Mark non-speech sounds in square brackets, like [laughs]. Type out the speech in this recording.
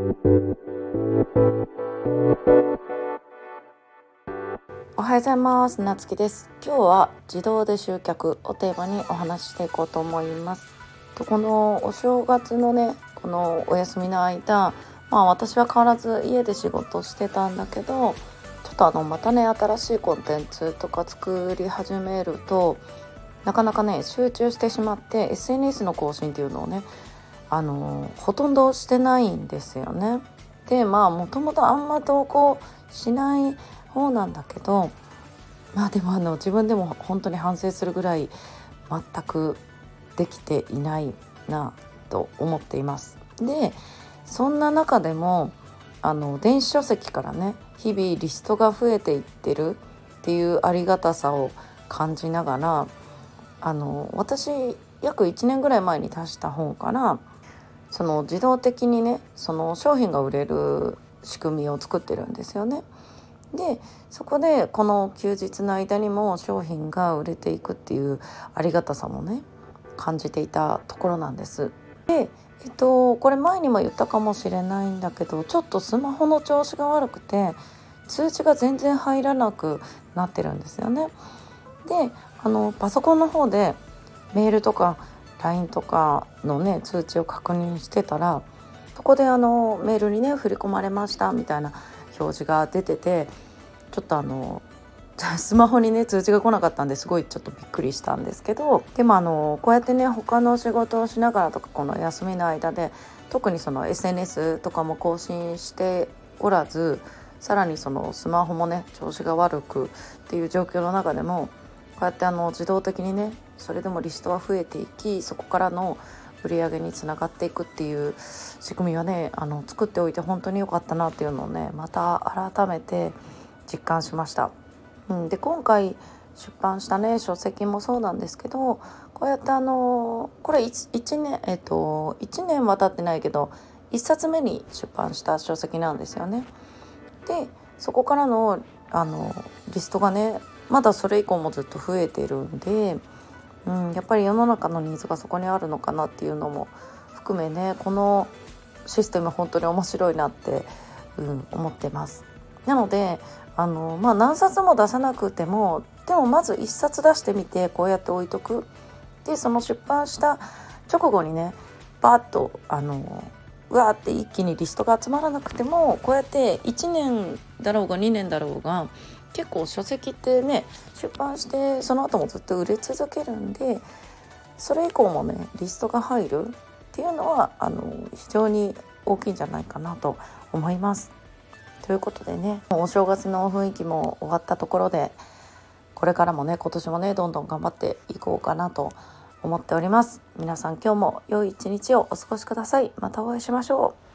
おはようございます。なつきです。今日は自動で集客をテーマにお話ししていこうと思います。このお正月のねこのお休みの間まあ私は変わらず家で仕事してたんだけどちょっとあのまたね新しいコンテンツとか作り始めるとなかなかね集中してしまって SNS の更新っていうのをねあのほとんどしてないんですよね。でまあもともとあんま投稿しない方なんだけどまあでもあの自分でも本当に反省するぐらい全くできていないなと思っています。でそんな中でもあの電子書籍からね日々リストが増えていってるっていうありがたさを感じながらあの私約1年ぐらい前に出した本からその自動的にねその商品が売れる仕組みを作ってるんですよね。でそこでこの休日の間にも商品が売れていくっていうありがたさもね感じていたところなんです。でえっとこれ前にも言ったかもしれないんだけどちょっとスマホの調子が悪くて通知が全然入らなくなってるんですよね。であのパソコンの方でメールとか LINE とかのね通知を確認してたらそこであのメールにね振り込まれましたみたいな表示が出ててちょっとあの [laughs] スマホにね通知が来なかったんですごいちょっとびっくりしたんですけどでもあのこうやってね他の仕事をしながらとかこの休みの間で特にその SNS とかも更新しておらずさらにそのスマホもね調子が悪くっていう状況の中でもうやってあの自動的にねそれでもリストは増えていきそこからの売り上げにつながっていくっていう仕組みはねあの作っておいて本当に良かったなっていうのをねまた改めて実感しました。うん、で今回出版したね書籍もそうなんですけどこうやってあのこれ 1, 1年えっ、と1年は経ってないけど1冊目に出版した書籍なんですよね。でそこからのあのリストがねまだそれ以降もずっと増えてるんで、うん、やっぱり世の中のニーズがそこにあるのかなっていうのも含めねこのシステム本当に面白いなって、うん、思ってます。なのであの、まあ、何冊も出さなくてもでもまず1冊出してみてこうやって置いとく。でその出版した直後にねバーッとあのうわーって一気にリストが集まらなくてもこうやって1年だろうが2年だろうが結構書籍ってね出版してその後もずっと売れ続けるんでそれ以降もねリストが入るっていうのはあの非常に大きいんじゃないかなと思います。ということでねお正月の雰囲気も終わったところでこれからもね今年もねどんどん頑張っていこうかなと思っております。皆さん今日も良い一日をお過ごしください。またお会いしましょう。